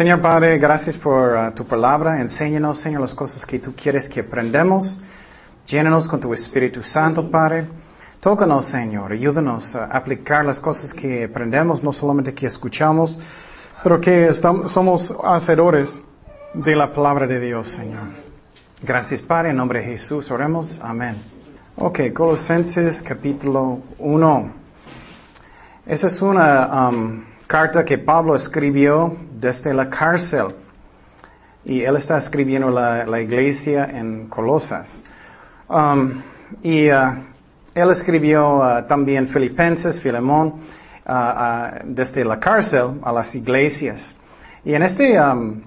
Señor Padre, gracias por uh, tu palabra. Enséñanos, Señor, las cosas que tú quieres que aprendamos. Llénanos con tu Espíritu Santo, Padre. Tócanos, Señor. Ayúdanos a aplicar las cosas que aprendemos, no solamente que escuchamos, pero que estamos, somos hacedores de la palabra de Dios, Señor. Gracias, Padre. En nombre de Jesús oremos. Amén. Ok, Colosenses capítulo 1. Esa es una um, carta que Pablo escribió desde la cárcel. Y él está escribiendo la, iglesia en Colosas. Um, y uh, él escribió uh, también Filipenses, Filemón, uh, desde la cárcel a las iglesias. Y en esta um,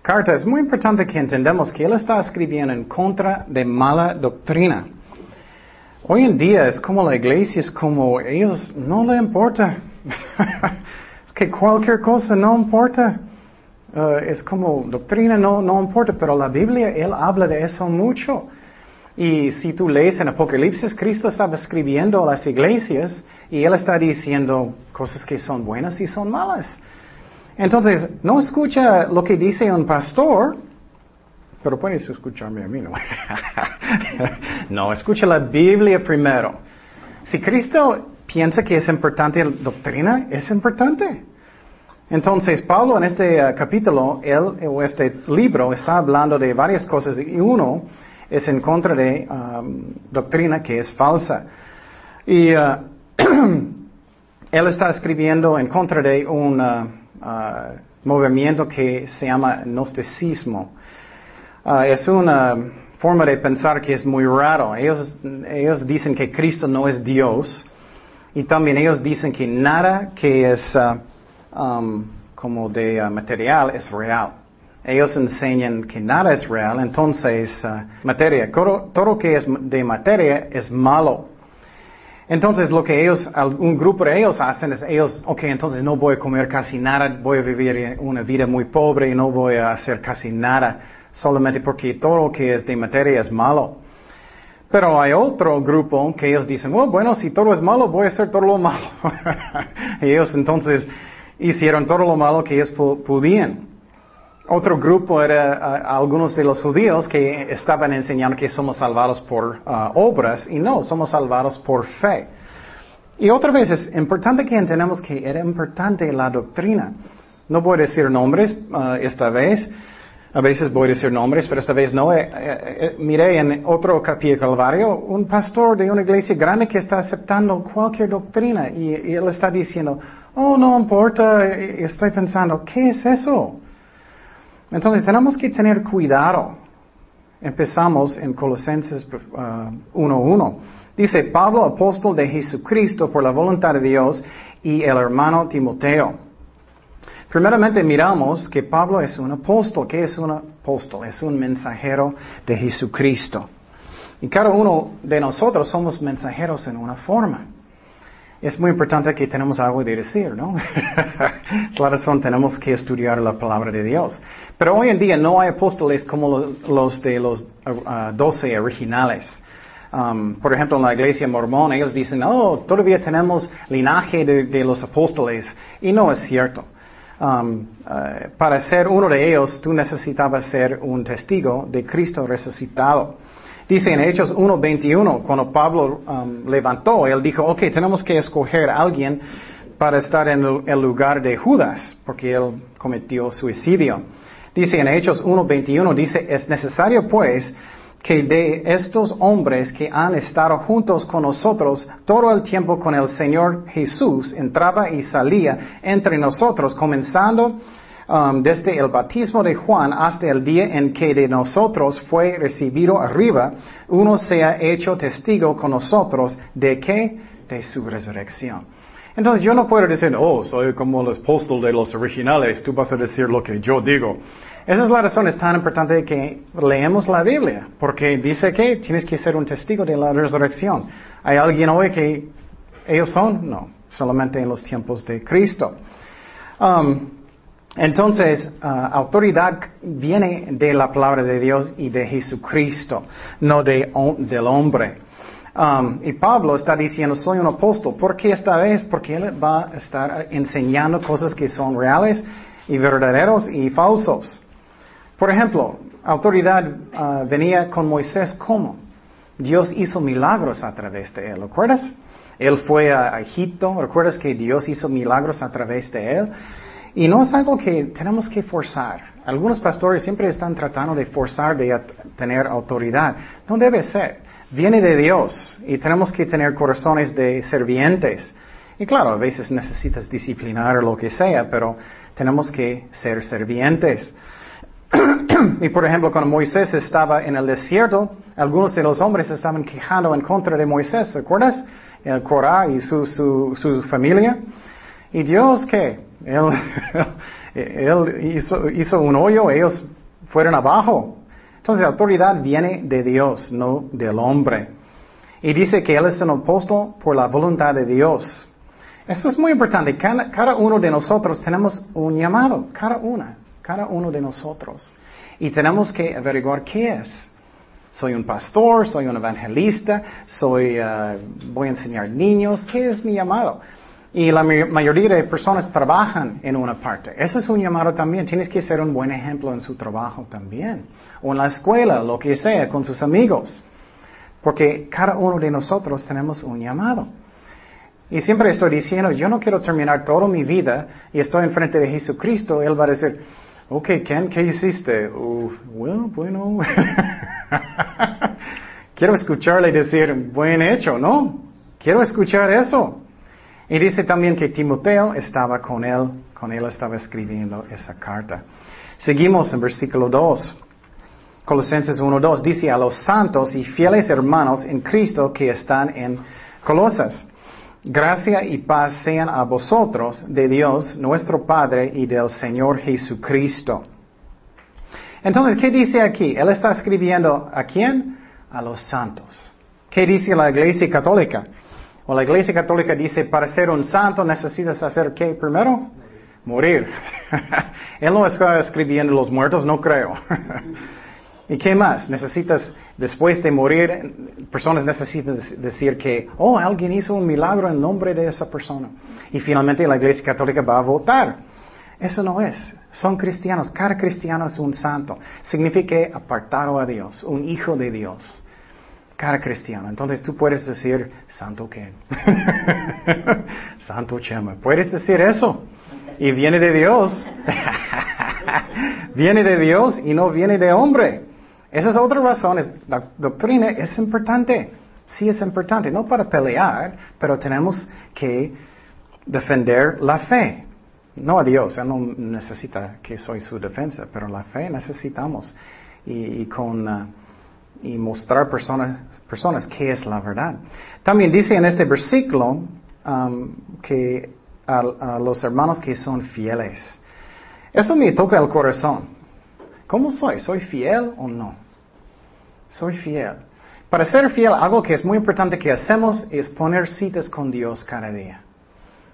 carta es muy importante que entendamos que él está escribiendo en contra de mala doctrina. Hoy en día es como la iglesia, es como ellos no le importa. es que cualquier cosa no importa. Uh, es como doctrina no, no importa, pero la Biblia, él habla de eso mucho. Y si tú lees en Apocalipsis, Cristo estaba escribiendo a las iglesias y él está diciendo cosas que son buenas y son malas. Entonces, no escucha lo que dice un pastor, pero puedes escucharme a mí, ¿no? no, escucha la Biblia primero. Si Cristo piensa que es importante la doctrina, es importante. Entonces, Pablo en este uh, capítulo, él, o este libro, está hablando de varias cosas y uno es en contra de um, doctrina que es falsa. Y uh, él está escribiendo en contra de un uh, uh, movimiento que se llama gnosticismo. Es una forma de pensar que es muy raro. Ellos dicen que Cristo no es Dios y también ellos dicen que nada que es uh, um, como de uh, material es real. Ellos enseñan que nada es real, entonces uh, materia, todo, todo que es de materia es malo. Entonces lo que ellos, un grupo de ellos hacen es ellos, ok, entonces no voy a comer casi nada, voy a vivir una vida muy pobre y no voy a hacer casi nada, solamente porque todo lo que es de materia es malo. Pero hay otro grupo que ellos dicen, oh, bueno, si todo es malo, voy a hacer todo lo malo. y ellos entonces hicieron todo lo malo que ellos podían. Otro grupo era uh, algunos de los judíos que estaban enseñando que somos salvados por uh, obras y no, somos salvados por fe. Y otra vez es importante que entendamos que era importante la doctrina. No voy a decir nombres uh, esta vez, a veces voy a decir nombres, pero esta vez no. Eh, eh, eh, miré en otro capítulo Calvario un pastor de una iglesia grande que está aceptando cualquier doctrina y, y él está diciendo, oh, no importa, estoy pensando, ¿qué es eso? Entonces tenemos que tener cuidado. Empezamos en Colosenses 1.1. Dice, Pablo, apóstol de Jesucristo por la voluntad de Dios y el hermano Timoteo. Primeramente miramos que Pablo es un apóstol. ¿Qué es un apóstol? Es un mensajero de Jesucristo. Y cada uno de nosotros somos mensajeros en una forma. Es muy importante que tenemos algo de decir, ¿no? es la razón, tenemos que estudiar la palabra de Dios. Pero hoy en día no hay apóstoles como los de los uh, doce originales. Um, por ejemplo, en la iglesia mormona, ellos dicen, oh, todavía tenemos linaje de los apóstoles. Y no es cierto. Um, uh, para ser uno de ellos, tú necesitabas ser un testigo de Cristo resucitado. Dice en Hechos 1.21, cuando Pablo um, levantó, él dijo, ok, tenemos que escoger a alguien para estar en el lugar de Judas, porque él cometió suicidio. Dice en Hechos 1.21, dice, es necesario pues que de estos hombres que han estado juntos con nosotros todo el tiempo con el Señor Jesús, entraba y salía entre nosotros, comenzando um, desde el bautismo de Juan hasta el día en que de nosotros fue recibido arriba, uno sea hecho testigo con nosotros de qué? De su resurrección. Entonces yo no puedo decir, oh, soy como el apóstol de los originales, tú vas a decir lo que yo digo. Esa es la razón, es tan importante que leemos la Biblia, porque dice que tienes que ser un testigo de la resurrección. ¿Hay alguien hoy que ellos son? No, solamente en los tiempos de Cristo. Um, entonces, uh, autoridad viene de la palabra de Dios y de Jesucristo, no de, del hombre. Um, y Pablo está diciendo, soy un apóstol. ¿Por qué esta vez? Porque él va a estar enseñando cosas que son reales y verdaderos y falsos. Por ejemplo, autoridad ah, venía con Moisés ¿cómo? Dios hizo milagros a través de él, ¿recuerdas? Él fue a Egipto, ¿recuerdas que Dios hizo milagros a través de él? Y no es algo que tenemos que forzar. Algunos pastores siempre están tratando de forzar de tener autoridad. No debe ser. Viene de Dios y tenemos que tener corazones de servientes. Y claro, a veces necesitas disciplinar o lo que sea, pero tenemos que ser servientes. Y por ejemplo, cuando Moisés estaba en el desierto, algunos de los hombres estaban quejando en contra de Moisés, ¿recuerdas? El Corá y su, su, su familia. Y Dios, ¿qué? Él, él hizo, hizo un hoyo, ellos fueron abajo. Entonces la autoridad viene de Dios, no del hombre. Y dice que Él es un apóstol por la voluntad de Dios. Eso es muy importante. Cada, cada, uno de nosotros tenemos un llamado, cada una, cada uno de nosotros. Y tenemos que averiguar qué es. Soy un pastor, soy un evangelista, soy, uh, voy a enseñar niños. ¿Qué es mi llamado? Y la mayoría de personas trabajan en una parte. Eso es un llamado también. Tienes que ser un buen ejemplo en su trabajo también. O en la escuela, lo que sea, con sus amigos. Porque cada uno de nosotros tenemos un llamado. Y siempre estoy diciendo, yo no quiero terminar toda mi vida y estoy enfrente de Jesucristo. Él va a decir, ok, Ken, ¿qué hiciste? well, bueno. quiero escucharle decir, buen hecho, ¿no? Quiero escuchar eso. Y dice también que Timoteo estaba con él, con él estaba escribiendo esa carta. Seguimos en versículo 2. Colosenses 1.2 dice a los santos y fieles hermanos en Cristo que están en Colosas. Gracia y paz sean a vosotros de Dios, nuestro Padre, y del Señor Jesucristo. Entonces, ¿qué dice aquí? Él está escribiendo a quién? A los santos. ¿Qué dice la Iglesia Católica? O la Iglesia Católica dice, para ser un santo necesitas hacer qué primero? Morir. Él no está escribiendo los muertos, no creo. ¿Y qué más? Necesitas, después de morir, personas necesitan decir que, oh, alguien hizo un milagro en nombre de esa persona. Y finalmente la Iglesia Católica va a votar. Eso no es. Son cristianos. Cada cristiano es un santo. Significa apartado a Dios, un hijo de Dios cada cristiano. Entonces tú puedes decir, Santo Ken, Santo Chema, puedes decir eso. Y viene de Dios. viene de Dios y no viene de hombre. Esa es otra razón. La doctrina es importante. Sí es importante. No para pelear, pero tenemos que defender la fe. No a Dios. Él no necesita que soy su defensa, pero la fe necesitamos. Y, con... Uh, y mostrar personas, personas qué es la verdad. También dice en este versículo um, que a, los hermanos que son fieles. Eso me toca el corazón. ¿Cómo soy? ¿Soy fiel o no? Soy fiel. Para ser fiel, algo que es muy importante que hacemos es poner citas con Dios cada día.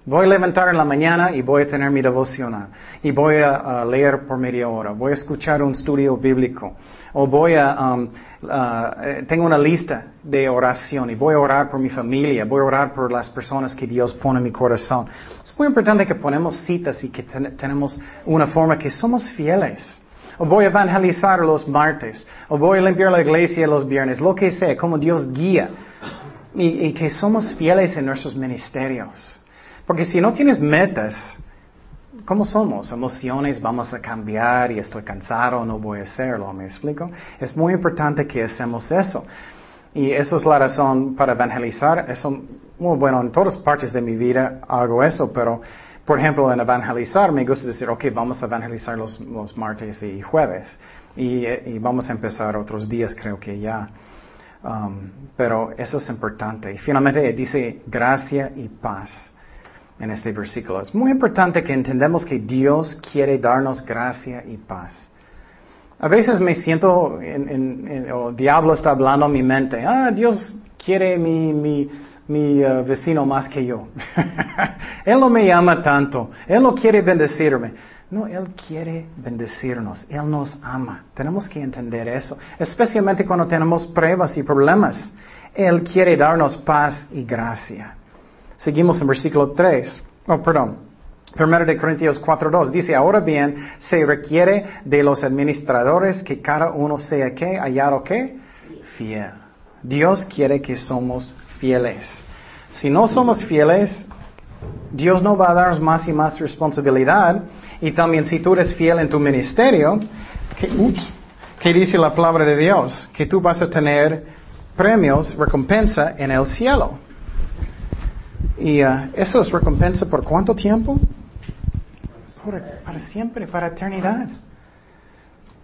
Voy a levantar en la mañana y voy a tener mi devocional. Y voy a leer por media hora. Voy a escuchar un estudio bíblico o voy a, um, uh, tengo una lista de oración y voy a orar por mi familia, voy a orar por las personas que Dios pone en mi corazón. Es muy importante que ponemos citas y que tenemos una forma que somos fieles. O voy a evangelizar los martes, o voy a limpiar la iglesia los viernes, lo que sea, como Dios guía. y que somos fieles en nuestros ministerios. Porque si no tienes metas, ¿Cómo somos? Emociones vamos a cambiar y estoy cansado, no voy a hacerlo, ¿me explico? Es muy importante que hacemos eso. Y eso es la razón para evangelizar. Eso, bueno, en todas partes de mi vida hago eso, pero, por ejemplo, en evangelizar me gusta decir, ok, vamos a evangelizar los, martes y jueves. Y, vamos a empezar otros días, creo que ya. Um, pero eso es importante. Y finalmente dice gracia y paz en este versículo. Es muy importante que entendamos que Dios quiere darnos gracia y paz. A veces me siento, en, el diablo está hablando a mi mente, ah, Dios quiere mi, mi, mi uh, vecino más que yo. él no me ama tanto, Él no quiere bendecirme. No, Él quiere bendecirnos, Él nos ama. Tenemos que entender eso, especialmente cuando tenemos pruebas y problemas. Él quiere darnos paz y gracia. Seguimos en versículo 3. Oh, perdón. Primero de Corintios 4.2 dice, ahora bien, se requiere de los administradores que cada uno sea qué, hallado qué, fiel. Dios quiere que somos fieles. Si no somos fieles, Dios no va a darnos más y más responsabilidad. Y también si tú eres fiel en tu ministerio, ¿qué, dice la palabra de Dios? Que tú vas a tener premios, recompensa en el cielo. Y uh, eso es recompensa por cuánto tiempo? para siempre, para eternidad.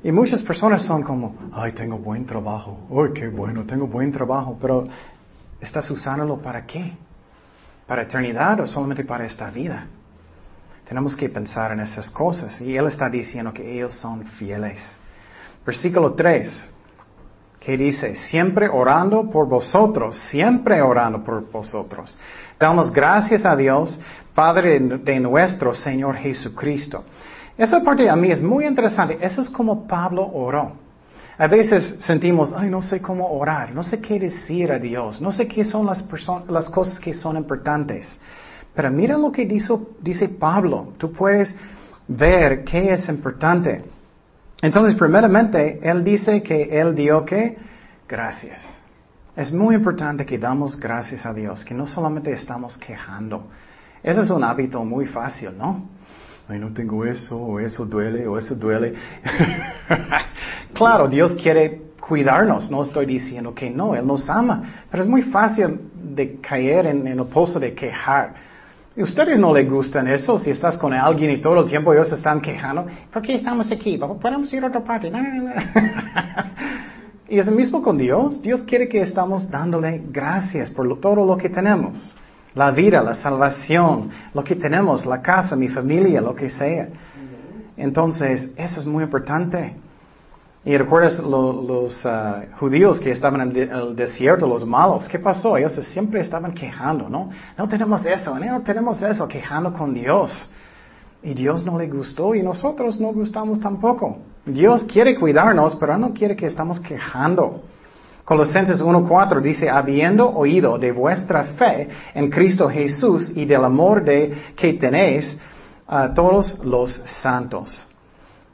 Y muchas personas son como, ay, tengo buen trabajo, ay, qué bueno, tengo buen trabajo, pero ¿estás usándolo para qué? ¿Para eternidad o solamente para esta vida? Tenemos que pensar en esas cosas. Y Él está diciendo que ellos son fieles. Versículo 3, que dice, siempre orando por vosotros, siempre orando por vosotros. Damos gracias a Dios, Padre de nuestro Señor Jesucristo. Esa parte a mí es muy interesante. Eso es como Pablo oró. A veces sentimos, ay, no sé cómo orar, no sé qué decir a Dios, no sé qué son las, cosas que son importantes. Pero mira lo que dice, dice Pablo. Tú puedes ver qué es importante. Entonces, primeramente, él dice que él dio que gracias. Es muy importante que damos gracias a Dios, que no solamente estamos quejando. Ese es un hábito muy fácil, ¿no? Ay, no tengo eso, o eso duele, o eso duele. claro, Dios quiere cuidarnos, no estoy diciendo que no, Él nos ama, pero es muy fácil de caer en, el pozo de quejar. ¿Y ustedes no les gustan eso? Si estás con alguien y todo el tiempo ellos están quejando, ¿por qué estamos aquí? ¿Podemos ir a otra parte? No. Y es el mismo con Dios. Dios quiere que estamos dándole gracias por todo lo que tenemos. La vida, la salvación, lo que tenemos, la casa, mi familia, lo que sea. Entonces, eso es muy importante. Y recuerdas los uh, judíos que estaban en el desierto, los malos, ¿qué pasó? Ellos siempre estaban quejando, ¿no? No tenemos eso, no tenemos eso, quejando con Dios. Y Dios no le gustó y nosotros no gustamos tampoco. Dios quiere cuidarnos, pero no quiere que estamos quejando. Colosenses 1.4 dice, habiendo oído de vuestra fe en Cristo Jesús y del amor de, que tenéis a todos los santos.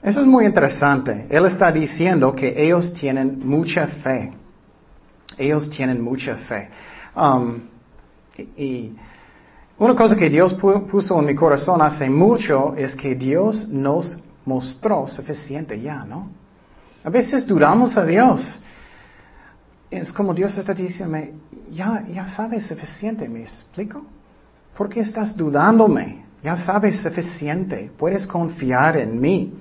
Eso es muy interesante. Él está diciendo que ellos tienen mucha fe. Ellos tienen mucha fe. Um, y una cosa que Dios puso en mi corazón hace mucho es que Dios nos mostró suficiente ya, ¿no? A veces dudamos a Dios. Es como Dios está diciendo, ya, ya sabes suficiente, ¿me explico? ¿Por qué estás dudándome? Ya sabes suficiente, puedes confiar en mí.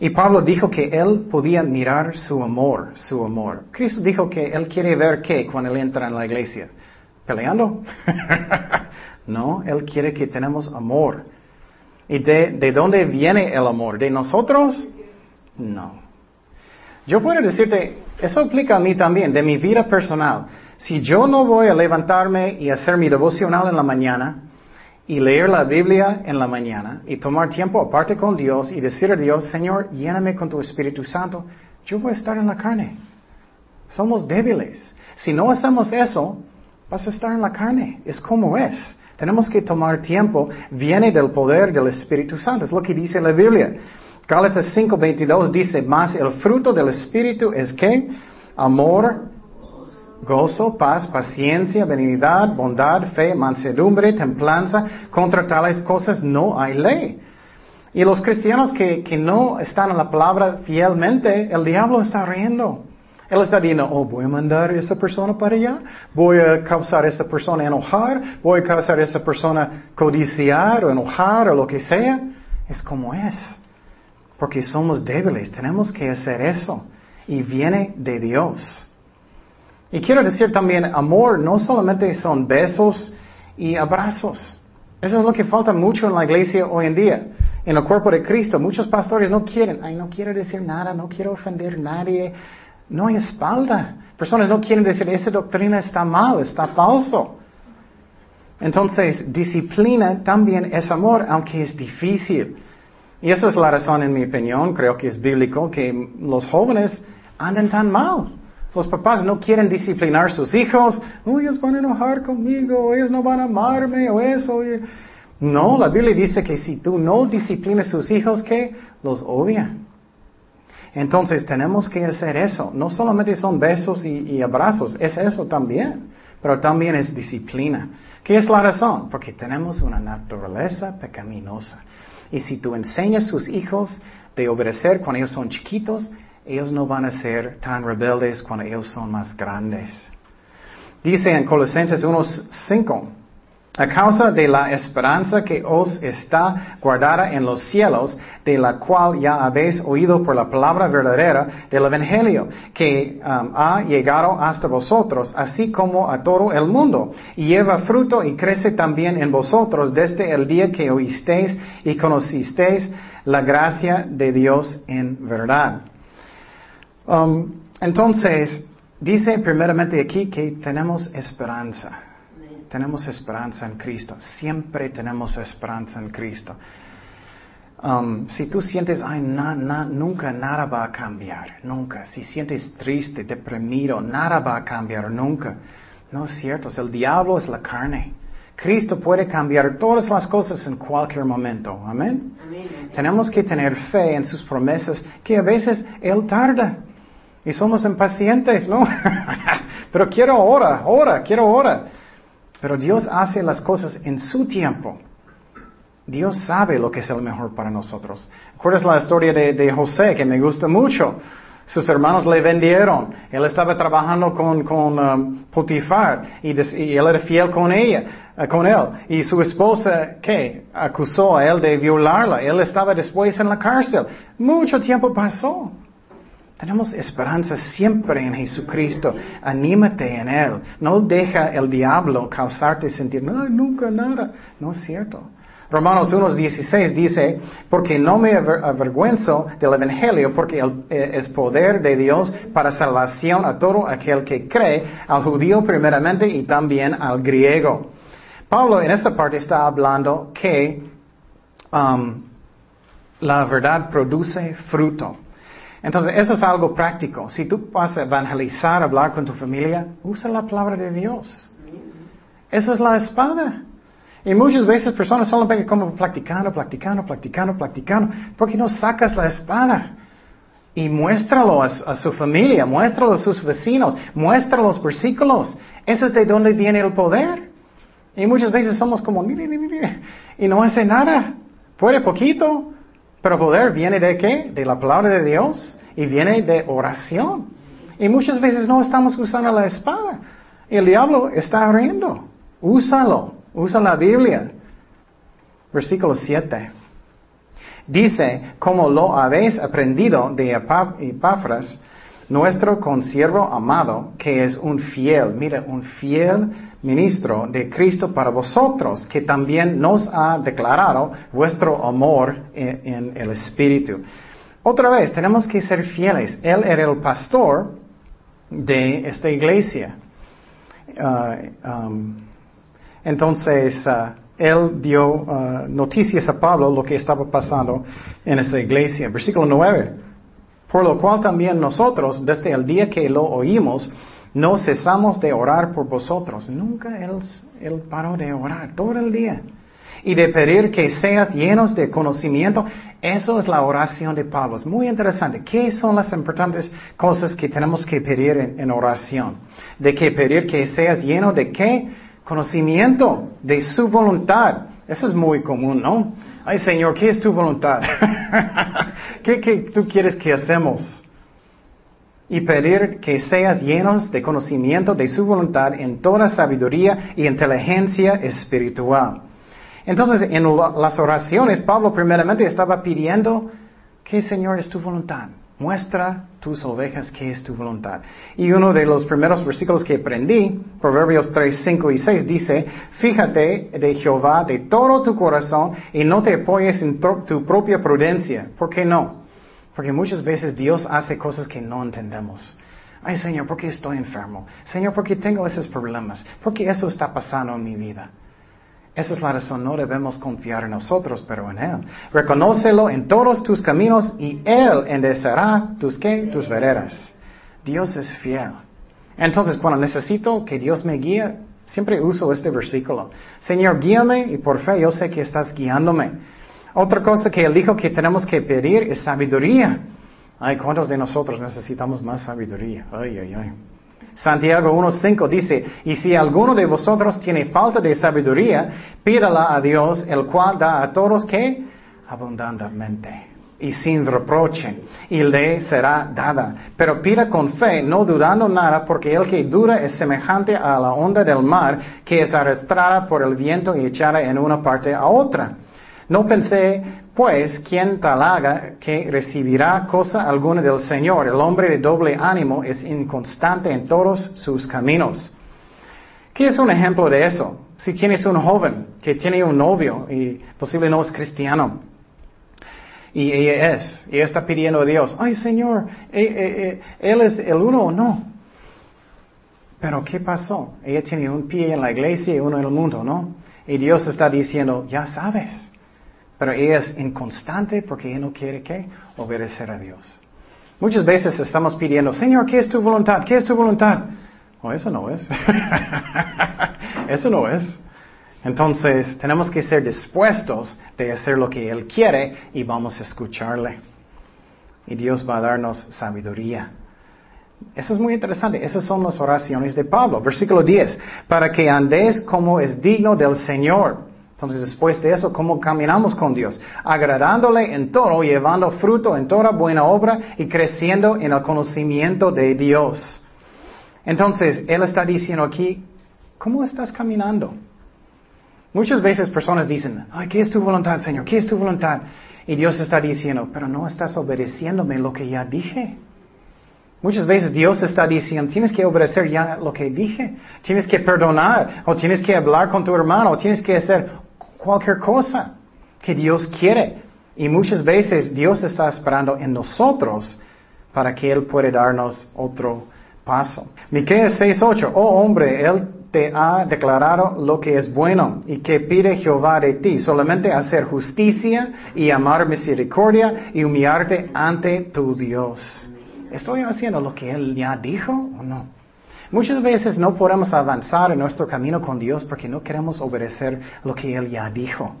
Y Pablo dijo que él podía mirar su amor, su amor. Cristo dijo que él quiere ver qué cuando él entra en la iglesia. ¿Peleando? no, él quiere que tenemos amor. ¿Y de, dónde viene el amor? ¿De nosotros? No. Yo puedo decirte, eso aplica a mí también, de mi vida personal. Si yo no voy a levantarme y hacer mi devocional en la mañana, y leer la Biblia en la mañana, y tomar tiempo aparte con Dios, y decir a Dios, Señor, lléname con tu Espíritu Santo, yo voy a estar en la carne. Somos débiles. Si no hacemos eso, vas a estar en la carne. Es como es. Tenemos que tomar tiempo, viene del poder del Espíritu Santo, es lo que dice la Biblia. Gálatas 5:22 dice, más el fruto del Espíritu es que amor, gozo, paz, paciencia, benignidad, bondad, fe, mansedumbre, templanza, contra tales cosas no hay ley. Y los cristianos que, que no están en la palabra fielmente, el diablo está riendo. Él está diciendo, oh, voy a mandar a esa persona para allá, voy a causar a esa persona enojar, voy a causar a esa persona codiciar o enojar o lo que sea. Es como es. Porque somos débiles, tenemos que hacer eso. Y viene de Dios. Y quiero decir también, amor no solamente son besos y abrazos. Eso es lo que falta mucho en la iglesia hoy en día. En el cuerpo de Cristo, muchos pastores no quieren, ay, no quiero decir nada, no quiero ofender a nadie, no hay espalda. Personas no quieren decir, esa doctrina está mal, está falso. Entonces, disciplina también es amor, aunque es difícil. Y esa es la razón, en mi opinión, creo que es bíblico, que los jóvenes andan tan mal. Los papás no quieren disciplinar a sus hijos. Oh, ellos van a enojar conmigo, ellos no van a amarme, o eso. No, la Biblia dice que si tú no disciplinas a sus hijos, que los odia. Entonces tenemos que hacer eso. No solamente son besos y, abrazos, es eso también, pero también es disciplina. ¿Qué es la razón? Porque tenemos una naturaleza pecaminosa. Y si tú enseñas a sus hijos de obedecer cuando ellos son chiquitos, ellos no van a ser tan rebeldes cuando ellos son más grandes. Dice en Colosenses 1.5, a causa de la esperanza que os está guardada en los cielos, de la cual ya habéis oído por la palabra verdadera del Evangelio, que um, ha llegado hasta vosotros, así como a todo el mundo, y lleva fruto y crece también en vosotros desde el día que oísteis y conocisteis la gracia de Dios en verdad. Um, entonces, dice primeramente aquí que tenemos esperanza. Tenemos esperanza en Cristo. Siempre tenemos esperanza en Cristo. Um, si tú sientes, ay, nunca nada va a cambiar, nunca. Si sientes triste, deprimido, nada va a cambiar, nunca. No es cierto, el diablo es la carne. Cristo puede cambiar todas las cosas en cualquier momento. Amén. Tenemos que tener fe en sus promesas, que a veces Él tarda. Y somos impacientes, ¿no? Pero quiero ahora, ahora, quiero ahora. Pero Dios hace las cosas en su tiempo. Dios sabe lo que es el mejor para nosotros. ¿Recuerdas la historia de, José que me gusta mucho? Sus hermanos le vendieron. Él estaba trabajando con, con um, Potifar y, él era fiel con ella, uh, con él. Y su esposa, ¿qué? Acusó a él de violarla. Él estaba después en la cárcel. Mucho tiempo pasó. Tenemos esperanza siempre en Jesucristo. Anímate en Él. No deja el diablo causarte sentir, nunca nada. No es cierto. Romanos 1.16 dice, porque no me avergüenzo del Evangelio, porque eh, es poder de Dios para salvación a todo aquel que cree, al judío primeramente y también al griego. Pablo en esta parte está hablando que um, la verdad produce fruto. Entonces, eso es algo práctico. Si tú vas a evangelizar, hablar con tu familia, usa la palabra de Dios. Eso es la espada. Y muchas veces personas solo ven como practicando, practicando, practicando, practicando, porque no sacas la espada. Y muéstralo a, su familia, muéstralo a sus vecinos, muéstralo los versículos. Eso es de donde viene el poder. Y muchas veces somos como, y no hace nada. Puede poquito, pero poder viene de qué? De la palabra de Dios y viene de oración. Y muchas veces no estamos usando la espada. El diablo está riendo. Úsalo. Usa la Biblia. Versículo 7. Dice, como lo habéis aprendido de Epafras, nuestro consiervo amado, que es un fiel, mira, un fiel ministro de Cristo para vosotros, que también nos ha declarado vuestro amor en, el Espíritu. Otra vez, tenemos que ser fieles. Él era el pastor de esta iglesia. Uh, um, entonces, uh, él dio uh, noticias a Pablo lo que estaba pasando en esa iglesia. Versículo 9. Por lo cual también nosotros, desde el día que lo oímos, no cesamos de orar por vosotros. Nunca él, paró de orar todo el día. Y de pedir que seas llenos de conocimiento. Eso es la oración de Pablo. Es muy interesante. ¿Qué son las importantes cosas que tenemos que pedir en, en oración? De que pedir que seas lleno de qué? Conocimiento de su voluntad. Eso es muy común, ¿no? Ay, Señor, ¿qué es tu voluntad? ¿Qué, ¿Qué, tú quieres que hacemos? Y pedir que seas llenos de conocimiento de su voluntad en toda sabiduría y inteligencia espiritual. Entonces, en las oraciones, Pablo primeramente estaba pidiendo que Señor es tu voluntad. Muestra tus ovejas que es tu voluntad. Y uno de los primeros versículos que aprendí, Proverbios 3, 5 y 6, dice, fíjate de Jehová de todo tu corazón y no te apoyes en tu propia prudencia. ¿Por qué no? Porque muchas veces Dios hace cosas que no entendemos. Ay, Señor, ¿por qué estoy enfermo? Señor, ¿por qué tengo esos problemas? ¿Por qué eso está pasando en mi vida? Esa es la razón, no debemos confiar en nosotros, pero en Él. Reconócelo en todos tus caminos y Él enderezará tus qué? Tus veredas. Dios es fiel. Entonces, cuando necesito que Dios me guíe, Siempre uso este versículo. Señor, guíame y por fe yo sé que estás guiándome. Otra cosa que él dijo que tenemos que pedir es sabiduría. Ay, ¿cuántos de nosotros necesitamos más sabiduría? Ay, ay, ay. Santiago 1.5 dice, y si alguno de vosotros tiene falta de sabiduría, pídala a Dios, el cual da a todos que abundantemente y sin reproche, y le será dada. Pero pida con fe, no dudando nada, porque el que duda es semejante a la onda del mar, que es arrastrada por el viento y echada en una parte a otra. No pensé, pues, quien tal haga que recibirá cosa alguna del Señor. El hombre de doble ánimo es inconstante en todos sus caminos. ¿Qué es un ejemplo de eso? Si tienes un joven que tiene un novio y posible no es cristiano, y ella es, y está pidiendo a Dios, ay Señor, eh, eh, eh, Él es el uno o no. Pero ¿qué pasó? Ella tiene un pie en la iglesia y uno en el mundo, ¿no? Y Dios está diciendo, ya sabes. Pero ella es inconstante porque ella no quiere que obedecer a Dios. Muchas veces estamos pidiendo, Señor, ¿qué es tu voluntad? ¿Qué es tu voluntad? Oh, eso no es. eso no es. Entonces, tenemos que ser dispuestos de hacer lo que Él quiere y vamos a escucharle. Y Dios va a darnos sabiduría. Eso es muy interesante. Esas son las oraciones de Pablo. Versículo 10. Para que andéis como es digno del Señor. Entonces, después de eso, ¿cómo caminamos con Dios? Agradándole en todo, llevando fruto en toda buena obra y creciendo en el conocimiento de Dios. Entonces, Él está diciendo aquí, ¿cómo estás caminando? Muchas veces personas dicen, ¿qué es tu voluntad, Señor? ¿Qué es tu voluntad? Y Dios está diciendo, pero no estás obedeciéndome lo que ya dije. Muchas veces Dios está diciendo, tienes que obedecer ya lo que dije. Tienes que perdonar, o tienes que hablar con tu hermano, o tienes que hacer cualquier cosa que Dios quiere. Y muchas veces Dios está esperando en nosotros para que Él pueda darnos otro paso. Miqueas 6.8, oh hombre, Él te ha declarado lo que es bueno y que pide Jehová de ti, solamente hacer justicia y amar misericordia y humillarte ante tu Dios. ¿Estoy haciendo lo que Él ya dijo o no? Muchas veces no podemos avanzar en nuestro camino con Dios porque no queremos obedecer lo que Él ya dijo.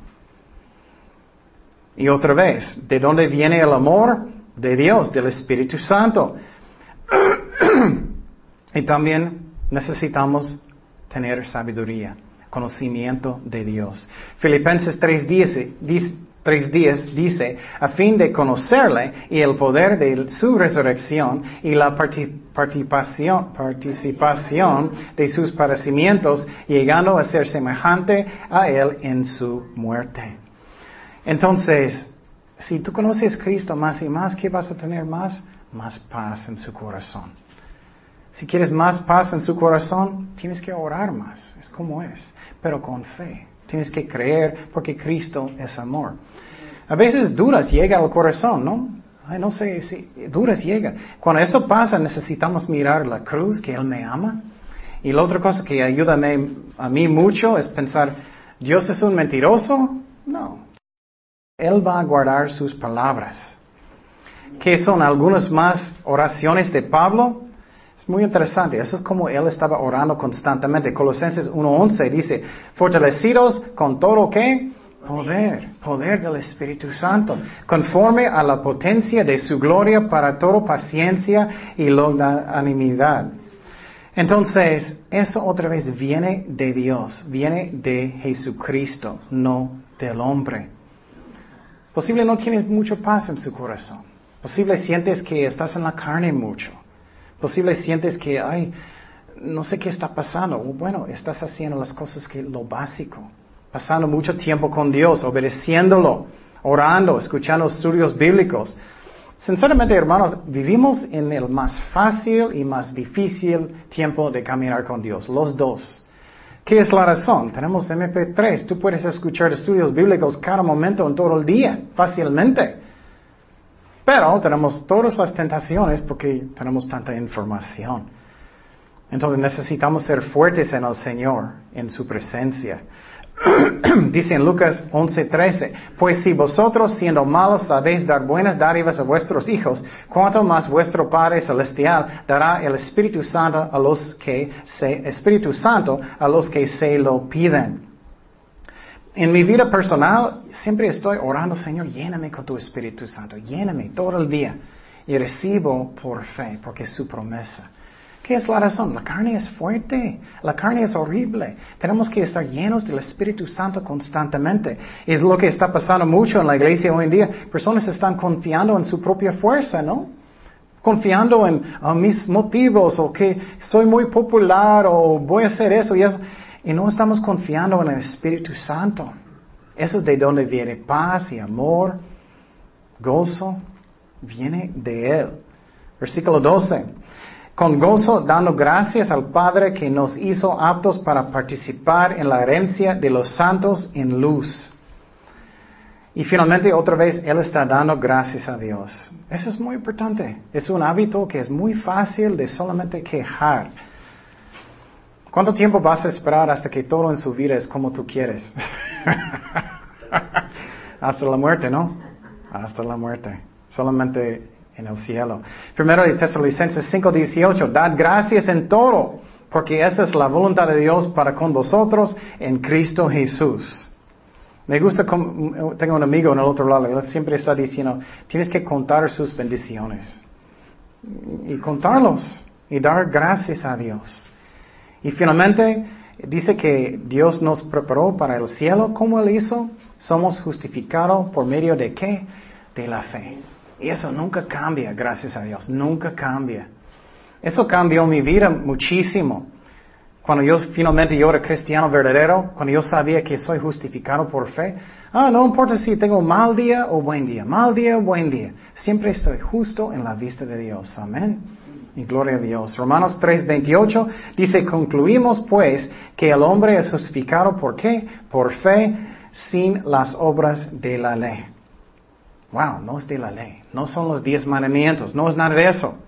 Y otra vez, ¿de dónde viene el amor? De Dios, del Espíritu Santo. y también necesitamos tener sabiduría, conocimiento de Dios. Filipenses 3.10 dice, dice, a fin de conocerle y el poder de su resurrección y la participación, participación de sus padecimientos, llegando a ser semejante a él en su muerte. Entonces, si tú conoces a Cristo más y más, ¿qué vas a tener más? Más paz en su corazón. Si quieres más paz en su corazón, tienes que orar más. Es como es. Pero con fe. Tienes que creer porque Cristo es amor. A veces dudas llega al corazón, ¿no? Ay, no sé si dudas llega. Cuando eso pasa, necesitamos mirar la cruz, que Él me ama. Y la otra cosa que ayuda a mí mucho es pensar, ¿Dios es un mentiroso? No. Él va a guardar sus palabras. ¿Qué son algunas más oraciones de Pablo? Es muy interesante. Eso es como él estaba orando constantemente. Colosenses 1.11 dice, fortalecidos con todo qué? Poder, poder del Espíritu Santo, conforme a la potencia de su gloria para toda paciencia y longanimidad. Entonces, eso otra vez viene de Dios, viene de Jesucristo, no del hombre. Posible no tienes mucho paz en su corazón. Posible sientes que estás en la carne mucho. Posible sientes que, ay, no sé qué está pasando. Bueno, estás haciendo las cosas que lo básico. Pasando mucho tiempo con Dios, obedeciéndolo, orando, escuchando estudios bíblicos. Sinceramente, hermanos, vivimos en el más fácil y más difícil tiempo de caminar con Dios, los dos. ¿Qué es la razón? Tenemos MP3, tú puedes escuchar estudios bíblicos cada momento en todo el día, fácilmente. Pero tenemos todas las tentaciones porque tenemos tanta información. Entonces necesitamos ser fuertes en el Señor, en su presencia. Dice en Lucas 11:13, pues si vosotros siendo malos sabéis dar buenas dádivas a vuestros hijos, cuanto más vuestro Padre celestial dará el Espíritu Santo a los que se Espíritu Santo a los que se lo piden. En mi vida personal siempre estoy orando, Señor, lléname con tu Espíritu Santo, lléname todo el día y recibo por fe, porque es su promesa. ¿Qué es la razón? La carne es fuerte, la carne es horrible. Tenemos que estar llenos del Espíritu Santo constantemente. Es lo que está pasando mucho en la iglesia hoy en día. Personas están confiando en su propia fuerza, ¿no? Confiando en mis motivos o que soy muy popular o voy a hacer eso y eso. Y no estamos confiando en el Espíritu Santo. Eso es de donde viene paz y amor, gozo, viene de Él. Versículo 12 con gozo dando gracias al Padre que nos hizo aptos para participar en la herencia de los santos en luz. Y finalmente, otra vez, Él está dando gracias a Dios. Eso es muy importante. Es un hábito que es muy fácil de solamente quejar. ¿Cuánto tiempo vas a esperar hasta que todo en su vida es como tú quieres? hasta la muerte, ¿no? Hasta la muerte. Solamente en el cielo. Primero de Tesalonicenses 5:18, dad gracias en todo, porque esa es la voluntad de Dios para con vosotros en Cristo Jesús. Me gusta, tengo un amigo en el otro lado, él siempre está diciendo, tienes que contar sus bendiciones. Y contarlos y dar gracias a Dios. Y finalmente dice que Dios nos preparó para el cielo. ¿Cómo Él hizo? Somos justificados por medio de qué? De la fe. Y eso nunca cambia, gracias a Dios, nunca cambia. Eso cambió mi vida muchísimo. Cuando yo finalmente yo era cristiano verdadero, cuando yo sabía que soy justificado por fe, ah, no importa si tengo mal día o buen día, mal día o buen día, siempre estoy justo en la vista de Dios. Amén. Y gloria a Dios. Romanos 3:28 dice, concluimos pues que el hombre es justificado por qué? Por fe sin las obras de la ley. Wow, no es de la ley, no son los diez mandamientos, no es nada de eso.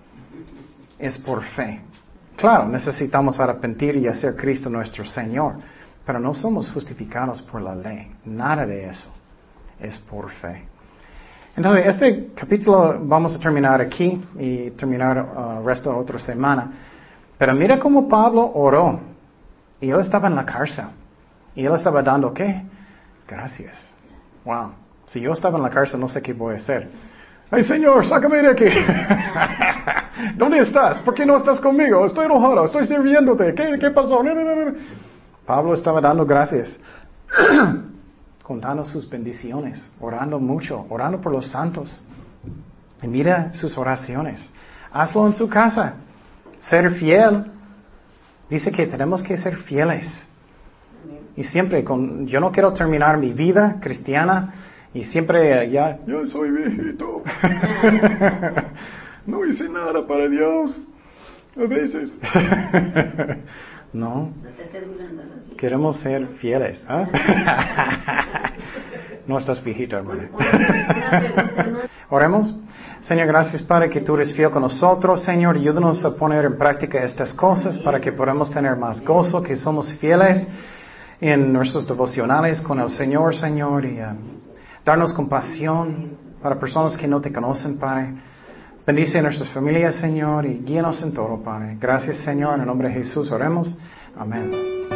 Es por fe. Claro, necesitamos arrepentir y hacer Cristo nuestro Señor, pero no somos justificados por la ley, nada de eso. Es por fe. Entonces, este capítulo vamos a terminar aquí y terminar el uh, resto de otra semana. Pero mira cómo Pablo oró. Y él estaba en la cárcel. Y él estaba dando qué? Gracias. Wow. Si yo estaba en la cárcel, no sé qué voy a hacer. ¡Ay, Señor, sácame de aquí! ¿Dónde estás? ¿Por qué no estás conmigo? Estoy enojado, estoy sirviéndote. ¿Qué, qué pasó? Pablo estaba dando gracias, contando sus bendiciones, orando mucho, orando por los santos. Y mira sus oraciones. Hazlo en su casa. Ser fiel. Dice que tenemos que ser fieles. Y siempre, con, yo no quiero terminar mi vida cristiana y siempre ya, yo soy viejito. no hice nada para Dios. A veces. no. Queremos ser fieles. ¿ah? no estás viejito, hermano. Oremos. Señor, gracias Padre que tú eres fiel con nosotros. Señor, ayúdanos a poner en práctica estas cosas para que podamos tener más gozo, que somos fieles en nuestros devocionales con el Señor, Señor. Y, um, Darnos compasión para personas que no te conocen, Padre. Bendice a nuestras familias, Señor, y guíanos en todo, Padre. Gracias, Señor. En el nombre de Jesús oremos. Amén.